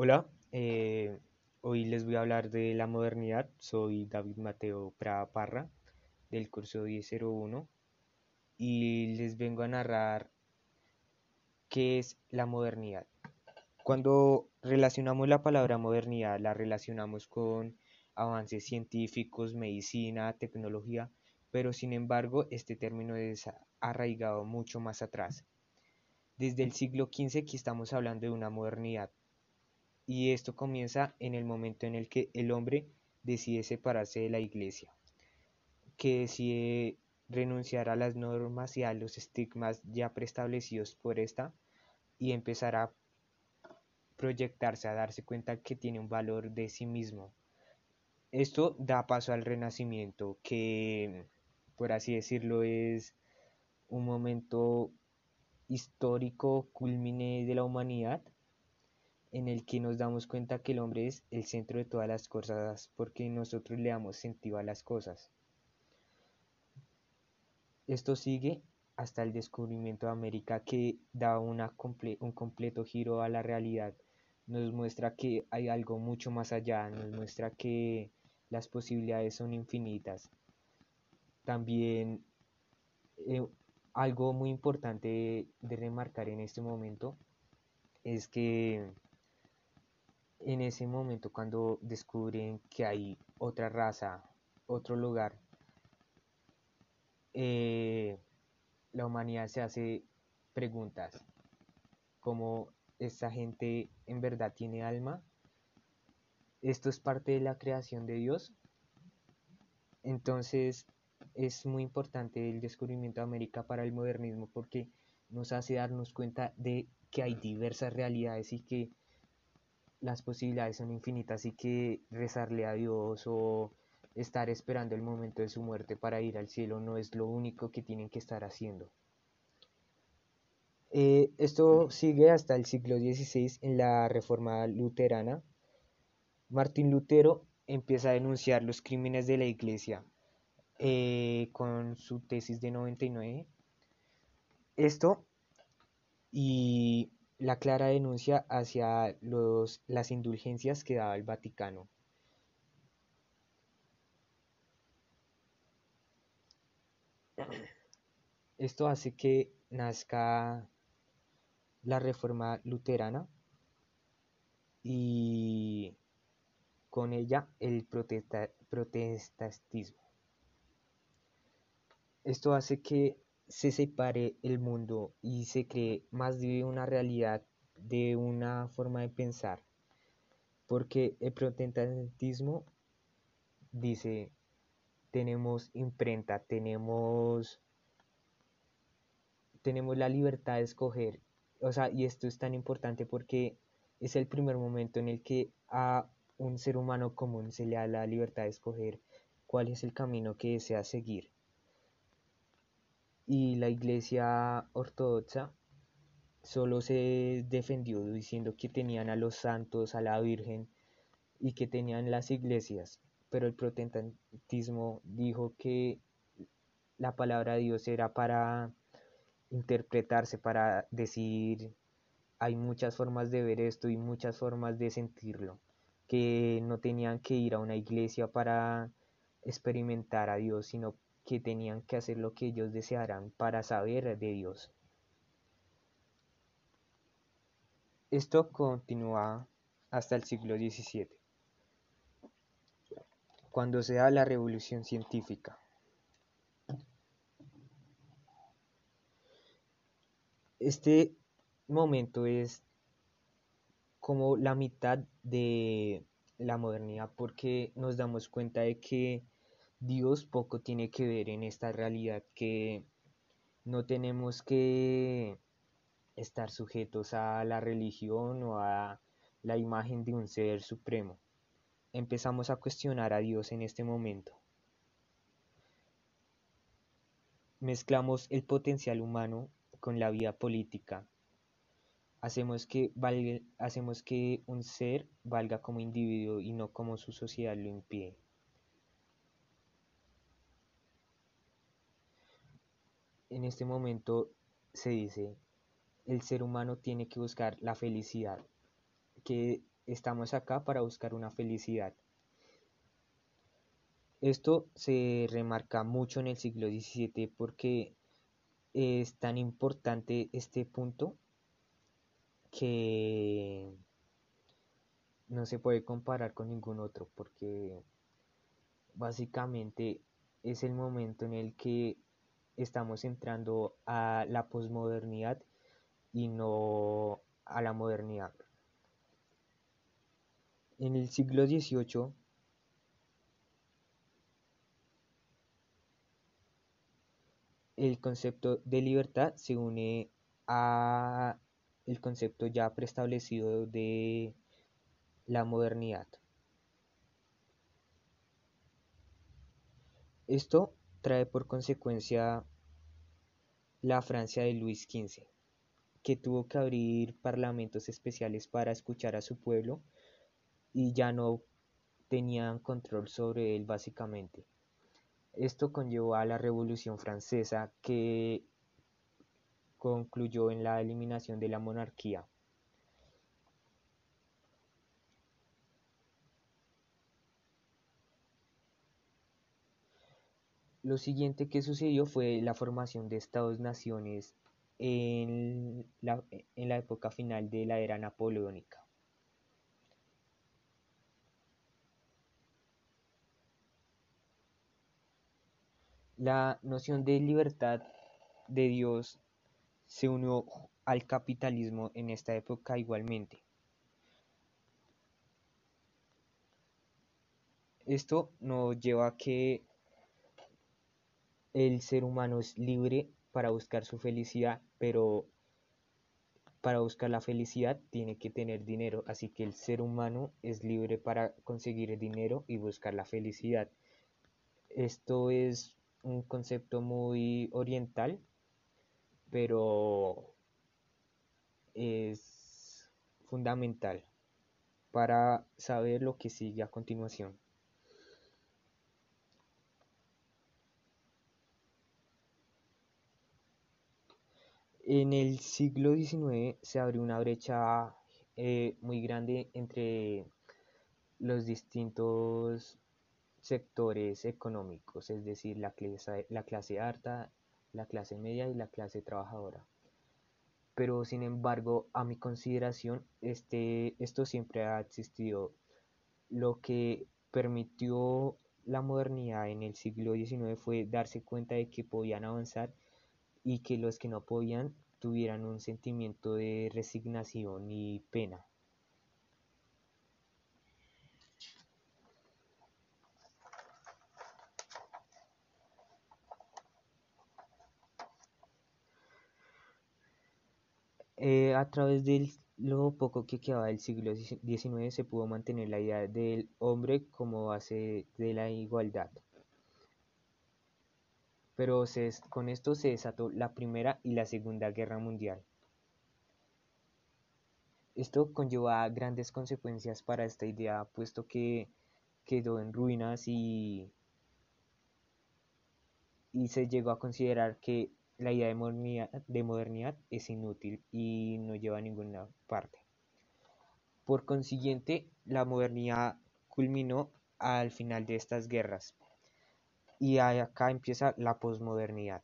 Hola, eh, hoy les voy a hablar de la modernidad. Soy David Mateo Prada Parra del curso 1001 y les vengo a narrar qué es la modernidad. Cuando relacionamos la palabra modernidad, la relacionamos con avances científicos, medicina, tecnología, pero sin embargo este término es arraigado mucho más atrás. Desde el siglo XV que estamos hablando de una modernidad y esto comienza en el momento en el que el hombre decide separarse de la iglesia, que decide renunciar a las normas y a los estigmas ya preestablecidos por esta y empezar a proyectarse, a darse cuenta que tiene un valor de sí mismo. Esto da paso al renacimiento, que por así decirlo es un momento histórico culmine de la humanidad en el que nos damos cuenta que el hombre es el centro de todas las cosas porque nosotros le damos sentido a las cosas. Esto sigue hasta el descubrimiento de América que da una un completo giro a la realidad. Nos muestra que hay algo mucho más allá, nos muestra que las posibilidades son infinitas. También eh, algo muy importante de remarcar en este momento es que en ese momento cuando descubren que hay otra raza, otro lugar, eh, la humanidad se hace preguntas como esta gente en verdad tiene alma, esto es parte de la creación de Dios, entonces es muy importante el descubrimiento de América para el modernismo porque nos hace darnos cuenta de que hay diversas realidades y que las posibilidades son infinitas y que rezarle a Dios o estar esperando el momento de su muerte para ir al cielo no es lo único que tienen que estar haciendo. Eh, esto sigue hasta el siglo XVI en la Reforma Luterana. Martín Lutero empieza a denunciar los crímenes de la Iglesia eh, con su tesis de 99. Esto y la clara denuncia hacia los, las indulgencias que daba el Vaticano. Esto hace que nazca la reforma luterana y con ella el protestantismo. Esto hace que se separe el mundo y se cree más de una realidad, de una forma de pensar. Porque el protestantismo dice, tenemos imprenta, tenemos, tenemos la libertad de escoger. O sea, y esto es tan importante porque es el primer momento en el que a un ser humano común se le da la libertad de escoger cuál es el camino que desea seguir y la iglesia ortodoxa solo se defendió diciendo que tenían a los santos, a la Virgen y que tenían las iglesias, pero el protestantismo dijo que la palabra de Dios era para interpretarse, para decir hay muchas formas de ver esto y muchas formas de sentirlo, que no tenían que ir a una iglesia para experimentar a Dios, sino que tenían que hacer lo que ellos desearan para saber de Dios. Esto continúa hasta el siglo XVII, cuando se da la revolución científica. Este momento es como la mitad de la modernidad porque nos damos cuenta de que Dios poco tiene que ver en esta realidad que no tenemos que estar sujetos a la religión o a la imagen de un ser supremo. Empezamos a cuestionar a Dios en este momento. Mezclamos el potencial humano con la vida política. Hacemos que, hacemos que un ser valga como individuo y no como su sociedad lo impide. En este momento se dice, el ser humano tiene que buscar la felicidad, que estamos acá para buscar una felicidad. Esto se remarca mucho en el siglo XVII porque es tan importante este punto que no se puede comparar con ningún otro porque básicamente es el momento en el que estamos entrando a la posmodernidad y no a la modernidad. En el siglo XVIII el concepto de libertad se une a el concepto ya preestablecido de la modernidad. Esto trae por consecuencia la Francia de Luis XV, que tuvo que abrir parlamentos especiales para escuchar a su pueblo y ya no tenían control sobre él básicamente. Esto conllevó a la Revolución Francesa que concluyó en la eliminación de la monarquía. Lo siguiente que sucedió fue la formación de Estados-naciones en la, en la época final de la era napoleónica. La noción de libertad de Dios se unió al capitalismo en esta época igualmente. Esto nos lleva a que el ser humano es libre para buscar su felicidad, pero para buscar la felicidad tiene que tener dinero, así que el ser humano es libre para conseguir el dinero y buscar la felicidad. Esto es un concepto muy oriental, pero es fundamental para saber lo que sigue a continuación. En el siglo XIX se abrió una brecha eh, muy grande entre los distintos sectores económicos, es decir, la clase, la clase la clase media y la clase trabajadora. Pero sin embargo, a mi consideración, este, esto siempre ha existido. Lo que permitió la modernidad en el siglo XIX fue darse cuenta de que podían avanzar y que los que no podían tuvieran un sentimiento de resignación y pena. Eh, a través de lo poco que quedaba del siglo XIX se pudo mantener la idea del hombre como base de la igualdad pero con esto se desató la Primera y la Segunda Guerra Mundial. Esto conlleva grandes consecuencias para esta idea, puesto que quedó en ruinas y, se llegó a considerar que la idea de modernidad es inútil y no lleva a ninguna parte. Por consiguiente, la modernidad culminó al final de estas guerras y acá empieza la posmodernidad.